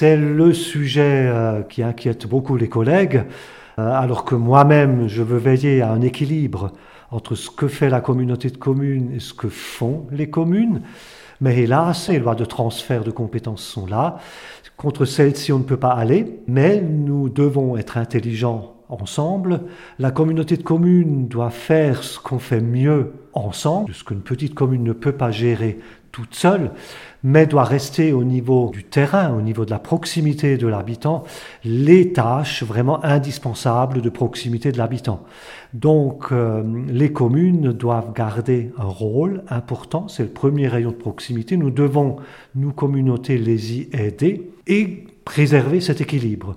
c'est le sujet euh, qui inquiète beaucoup les collègues, euh, alors que moi-même, je veux veiller à un équilibre entre ce que fait la communauté de communes et ce que font les communes. Mais hélas, les lois de transfert de compétences sont là. Contre celles-ci, on ne peut pas aller, mais nous devons être intelligents ensemble. La communauté de communes doit faire ce qu'on fait mieux ensemble, ce qu'une petite commune ne peut pas gérer toute seule, mais doit rester au niveau du terrain, au niveau de la proximité de l'habitant, les tâches vraiment indispensables de proximité de l'habitant. Donc euh, les communes doivent garder un rôle important, c'est le premier rayon de proximité, nous devons, nous communautés, les y aider et préserver cet équilibre.